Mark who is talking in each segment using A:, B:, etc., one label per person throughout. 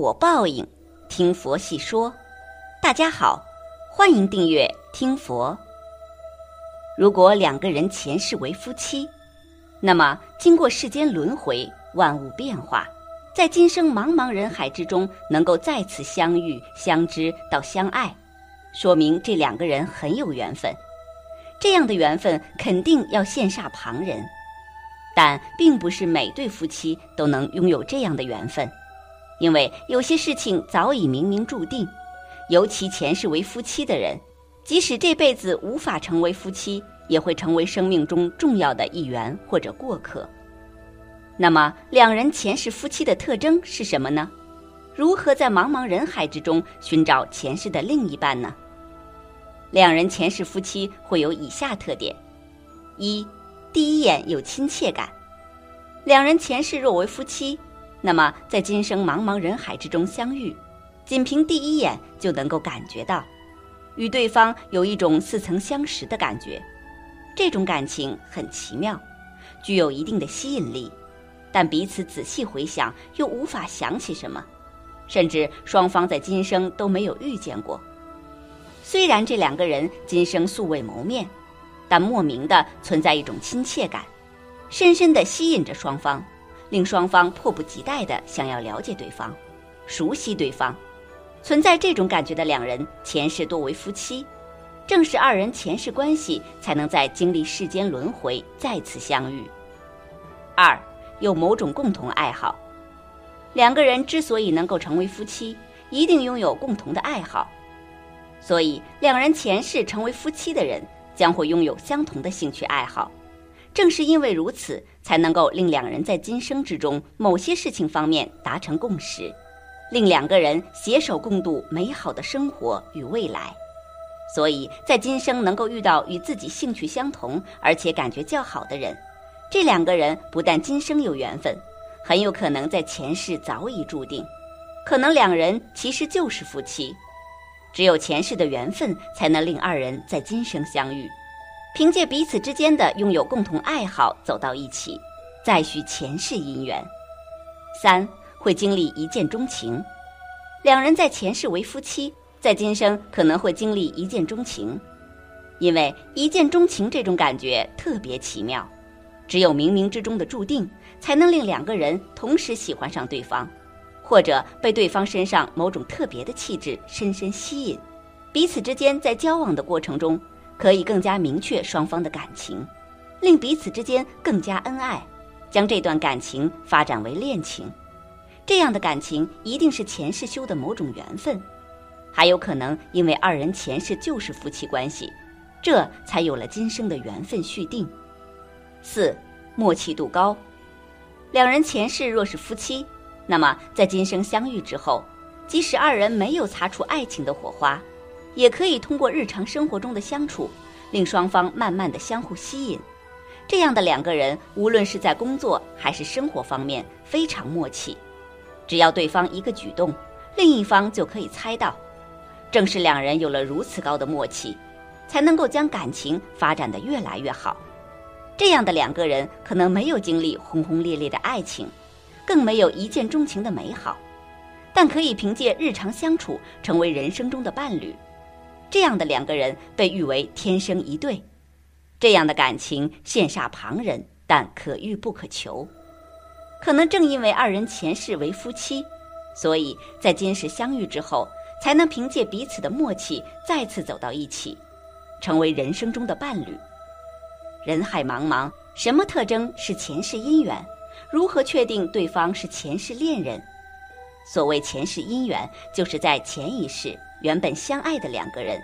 A: 果报应，听佛细说。大家好，欢迎订阅听佛。如果两个人前世为夫妻，那么经过世间轮回、万物变化，在今生茫茫人海之中能够再次相遇、相知到相爱，说明这两个人很有缘分。这样的缘分肯定要羡煞旁人，但并不是每对夫妻都能拥有这样的缘分，因为有些事情早已冥冥注定。尤其前世为夫妻的人，即使这辈子无法成为夫妻，也会成为生命中重要的一员或者过客。那么，两人前世夫妻的特征是什么呢？如何在茫茫人海之中寻找前世的另一半呢？两人前世夫妻会有以下特点：一，第一眼有亲切感。两人前世若为夫妻，那么在今生茫茫人海之中相遇，仅凭第一眼就能够感觉到，与对方有一种似曾相识的感觉。这种感情很奇妙，具有一定的吸引力，但彼此仔细回想又无法想起什么，甚至双方在今生都没有遇见过。虽然这两个人今生素未谋面，但莫名的存在一种亲切感，深深的吸引着双方，令双方迫不及待的想要了解对方，熟悉对方。存在这种感觉的两人前世多为夫妻，正是二人前世关系才能在经历世间轮回再次相遇。二有某种共同爱好，两个人之所以能够成为夫妻，一定拥有共同的爱好。所以，两人前世成为夫妻的人将会拥有相同的兴趣爱好。正是因为如此，才能够令两人在今生之中某些事情方面达成共识，令两个人携手共度美好的生活与未来。所以在今生能够遇到与自己兴趣相同而且感觉较好的人，这两个人不但今生有缘分，很有可能在前世早已注定，可能两人其实就是夫妻。只有前世的缘分，才能令二人在今生相遇，凭借彼此之间的拥有共同爱好走到一起，再续前世姻缘。三会经历一见钟情，两人在前世为夫妻，在今生可能会经历一见钟情，因为一见钟情这种感觉特别奇妙，只有冥冥之中的注定，才能令两个人同时喜欢上对方。或者被对方身上某种特别的气质深深吸引，彼此之间在交往的过程中，可以更加明确双方的感情，令彼此之间更加恩爱，将这段感情发展为恋情。这样的感情一定是前世修的某种缘分，还有可能因为二人前世就是夫妻关系，这才有了今生的缘分续定。四，默契度高，两人前世若是夫妻。那么，在今生相遇之后，即使二人没有擦出爱情的火花，也可以通过日常生活中的相处，令双方慢慢的相互吸引。这样的两个人，无论是在工作还是生活方面，非常默契。只要对方一个举动，另一方就可以猜到。正是两人有了如此高的默契，才能够将感情发展的越来越好。这样的两个人，可能没有经历轰轰烈烈的爱情。更没有一见钟情的美好，但可以凭借日常相处成为人生中的伴侣。这样的两个人被誉为天生一对。这样的感情羡煞旁人，但可遇不可求。可能正因为二人前世为夫妻，所以在今世相遇之后，才能凭借彼此的默契再次走到一起，成为人生中的伴侣。人海茫茫，什么特征是前世姻缘？如何确定对方是前世恋人？所谓前世姻缘，就是在前一世原本相爱的两个人，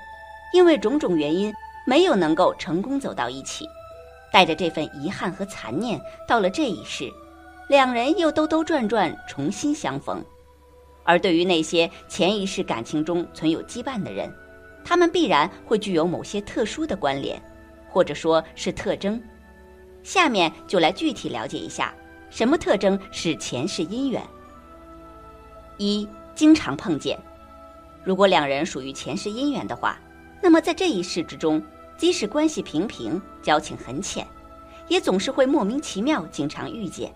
A: 因为种种原因没有能够成功走到一起，带着这份遗憾和残念，到了这一世，两人又兜兜转转重新相逢。而对于那些前一世感情中存有羁绊的人，他们必然会具有某些特殊的关联，或者说是特征。下面就来具体了解一下。什么特征是前世姻缘？一、经常碰见。如果两人属于前世姻缘的话，那么在这一世之中，即使关系平平，交情很浅，也总是会莫名其妙经常遇见。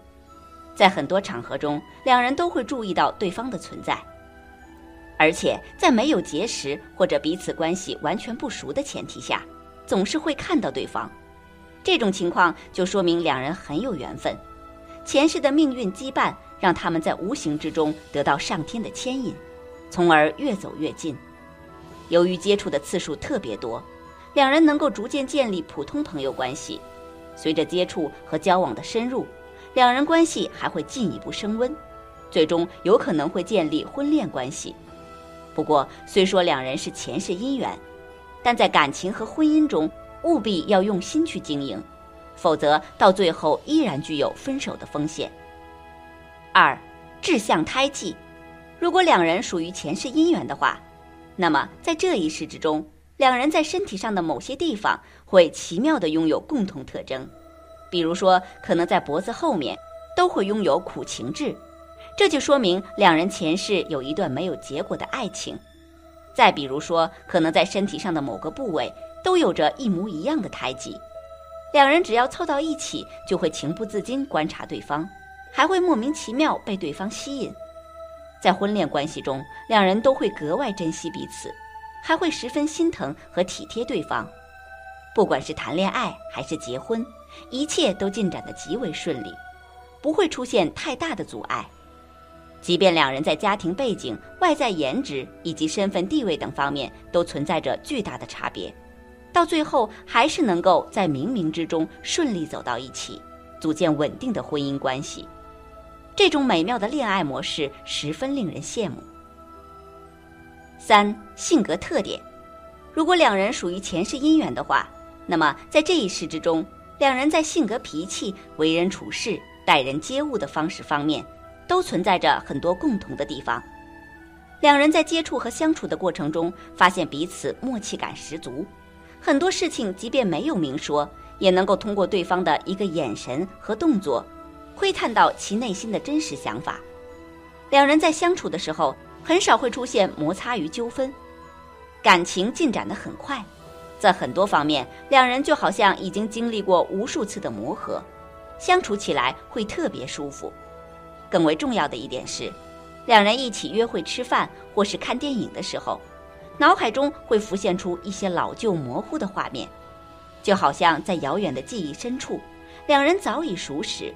A: 在很多场合中，两人都会注意到对方的存在，而且在没有结识或者彼此关系完全不熟的前提下，总是会看到对方。这种情况就说明两人很有缘分，前世的命运羁绊让他们在无形之中得到上天的牵引，从而越走越近。由于接触的次数特别多，两人能够逐渐建立普通朋友关系。随着接触和交往的深入，两人关系还会进一步升温，最终有可能会建立婚恋关系。不过，虽说两人是前世姻缘，但在感情和婚姻中，务必要用心去经营，否则到最后依然具有分手的风险。二，志向胎记，如果两人属于前世姻缘的话，那么在这一世之中，两人在身体上的某些地方会奇妙的拥有共同特征，比如说，可能在脖子后面都会拥有苦情痣，这就说明两人前世有一段没有结果的爱情。再比如说，可能在身体上的某个部位。都有着一模一样的胎记，两人只要凑到一起，就会情不自禁观察对方，还会莫名其妙被对方吸引。在婚恋关系中，两人都会格外珍惜彼此，还会十分心疼和体贴对方。不管是谈恋爱还是结婚，一切都进展得极为顺利，不会出现太大的阻碍。即便两人在家庭背景、外在颜值以及身份地位等方面都存在着巨大的差别。到最后，还是能够在冥冥之中顺利走到一起，组建稳定的婚姻关系。这种美妙的恋爱模式十分令人羡慕。三、性格特点：如果两人属于前世姻缘的话，那么在这一世之中，两人在性格、脾气、为人处事、待人接物的方式方面，都存在着很多共同的地方。两人在接触和相处的过程中，发现彼此默契感十足。很多事情，即便没有明说，也能够通过对方的一个眼神和动作，窥探到其内心的真实想法。两人在相处的时候，很少会出现摩擦与纠纷，感情进展得很快。在很多方面，两人就好像已经经历过无数次的磨合，相处起来会特别舒服。更为重要的一点是，两人一起约会吃饭或是看电影的时候。脑海中会浮现出一些老旧模糊的画面，就好像在遥远的记忆深处，两人早已熟识。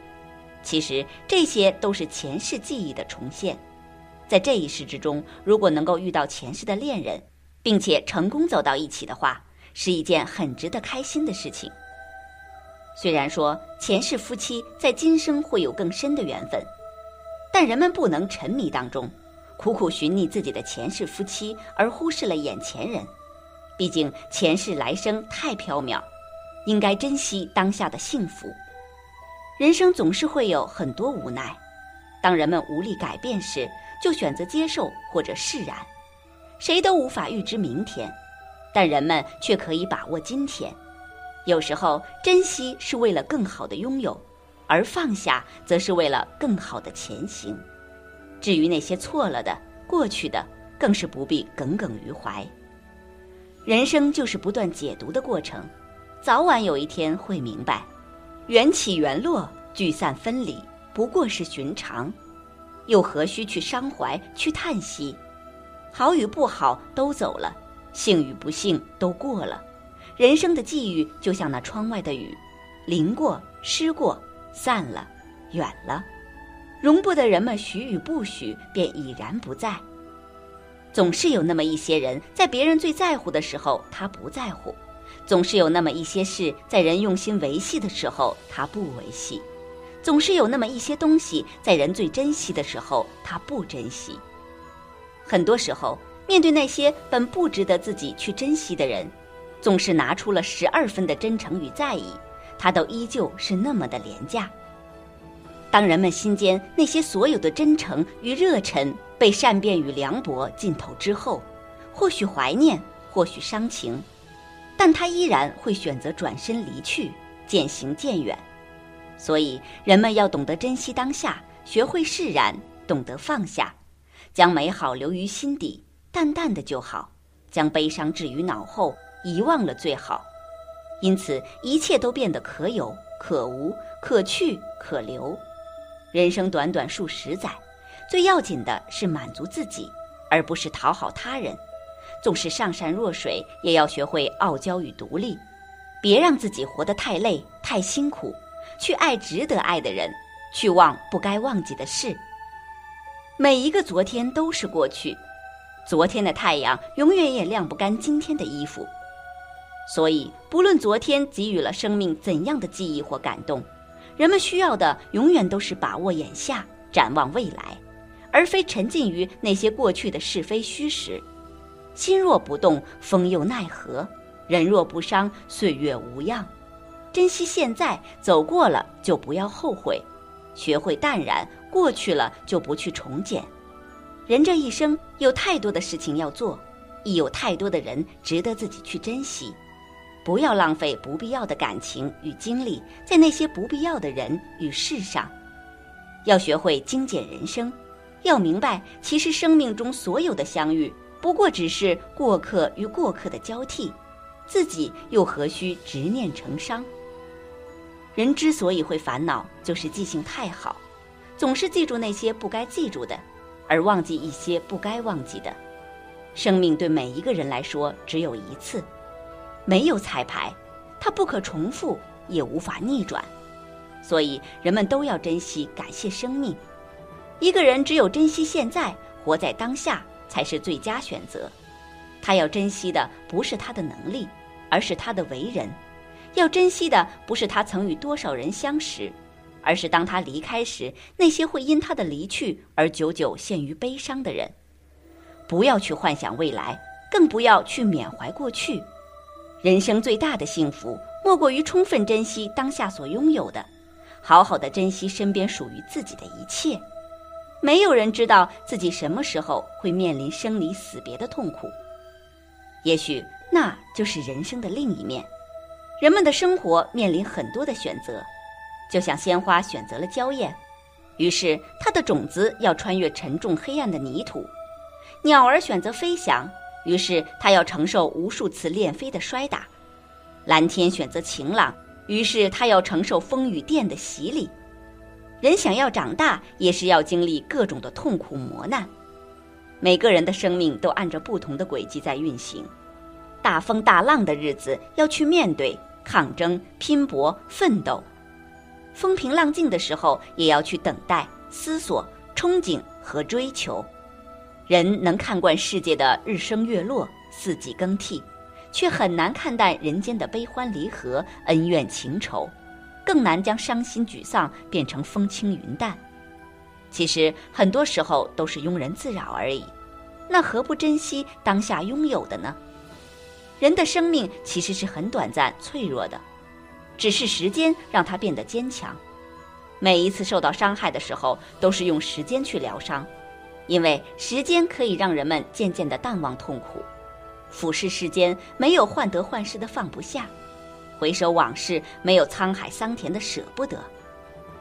A: 其实这些都是前世记忆的重现。在这一世之中，如果能够遇到前世的恋人，并且成功走到一起的话，是一件很值得开心的事情。虽然说前世夫妻在今生会有更深的缘分，但人们不能沉迷当中。苦苦寻觅自己的前世夫妻，而忽视了眼前人。毕竟前世来生太缥缈，应该珍惜当下的幸福。人生总是会有很多无奈，当人们无力改变时，就选择接受或者释然。谁都无法预知明天，但人们却可以把握今天。有时候，珍惜是为了更好的拥有，而放下则是为了更好的前行。至于那些错了的、过去的，更是不必耿耿于怀。人生就是不断解读的过程，早晚有一天会明白，缘起缘落、聚散分离不过是寻常，又何须去伤怀、去叹息？好与不好都走了，幸与不幸都过了。人生的际遇就像那窗外的雨，淋过、湿过、散了、远了。容不得人们许与不许，便已然不在。总是有那么一些人，在别人最在乎的时候，他不在乎；总是有那么一些事，在人用心维系的时候，他不维系；总是有那么一些东西，在人最珍惜的时候，他不珍惜。很多时候，面对那些本不值得自己去珍惜的人，总是拿出了十二分的真诚与在意，他都依旧是那么的廉价。当人们心间那些所有的真诚与热忱被善变与凉薄浸透之后，或许怀念，或许伤情，但他依然会选择转身离去，渐行渐远。所以，人们要懂得珍惜当下，学会释然，懂得放下，将美好留于心底，淡淡的就好；将悲伤置于脑后，遗忘了最好。因此，一切都变得可有可无，可去可留。人生短短数十载，最要紧的是满足自己，而不是讨好他人。纵使上善若水，也要学会傲娇与独立。别让自己活得太累、太辛苦，去爱值得爱的人，去忘不该忘记的事。每一个昨天都是过去，昨天的太阳永远也晾不干今天的衣服。所以，不论昨天给予了生命怎样的记忆或感动，人们需要的永远都是把握眼下，展望未来，而非沉浸于那些过去的是非虚实。心若不动，风又奈何；人若不伤，岁月无恙。珍惜现在，走过了就不要后悔，学会淡然，过去了就不去重捡。人这一生有太多的事情要做，亦有太多的人值得自己去珍惜。不要浪费不必要的感情与精力在那些不必要的人与事上。要学会精简人生，要明白，其实生命中所有的相遇。不过只是过客与过客的交替，自己又何须执念成伤？人之所以会烦恼，就是记性太好，总是记住那些不该记住的，而忘记一些不该忘记的。生命对每一个人来说只有一次，没有彩排，它不可重复，也无法逆转。所以人们都要珍惜、感谢生命。一个人只有珍惜现在，活在当下。才是最佳选择。他要珍惜的不是他的能力，而是他的为人；要珍惜的不是他曾与多少人相识，而是当他离开时，那些会因他的离去而久久陷于悲伤的人。不要去幻想未来，更不要去缅怀过去。人生最大的幸福，莫过于充分珍惜当下所拥有的，好好的珍惜身边属于自己的一切。没有人知道自己什么时候会面临生离死别的痛苦，也许那就是人生的另一面。人们的生活面临很多的选择，就像鲜花选择了娇艳，于是它的种子要穿越沉重黑暗的泥土；鸟儿选择飞翔，于是它要承受无数次练飞的摔打；蓝天选择晴朗，于是它要承受风雨电的洗礼。人想要长大，也是要经历各种的痛苦磨难。每个人的生命都按着不同的轨迹在运行，大风大浪的日子要去面对、抗争、拼搏、奋斗；风平浪静的时候，也要去等待、思索、憧憬和追求。人能看惯世界的日升月落、四季更替，却很难看淡人间的悲欢离合、恩怨情仇。更难将伤心沮丧变成风轻云淡，其实很多时候都是庸人自扰而已。那何不珍惜当下拥有的呢？人的生命其实是很短暂、脆弱的，只是时间让它变得坚强。每一次受到伤害的时候，都是用时间去疗伤，因为时间可以让人们渐渐的淡忘痛苦。俯视世间，没有患得患失的放不下。回首往事，没有沧海桑田的舍不得。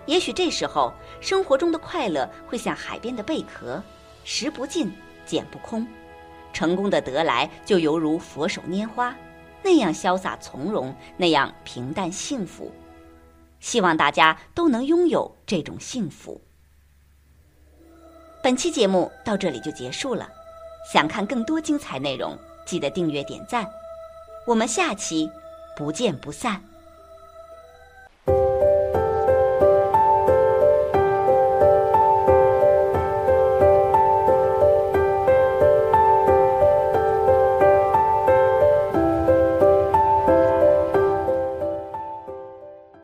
A: 也许这时候，生活中的快乐会像海边的贝壳，拾不尽，捡不空。成功的得来，就犹如佛手拈花，那样潇洒从容，那样平淡幸福。希望大家都能拥有这种幸福。本期节目到这里就结束了，想看更多精彩内容，记得订阅点赞。我们下期。不见不散。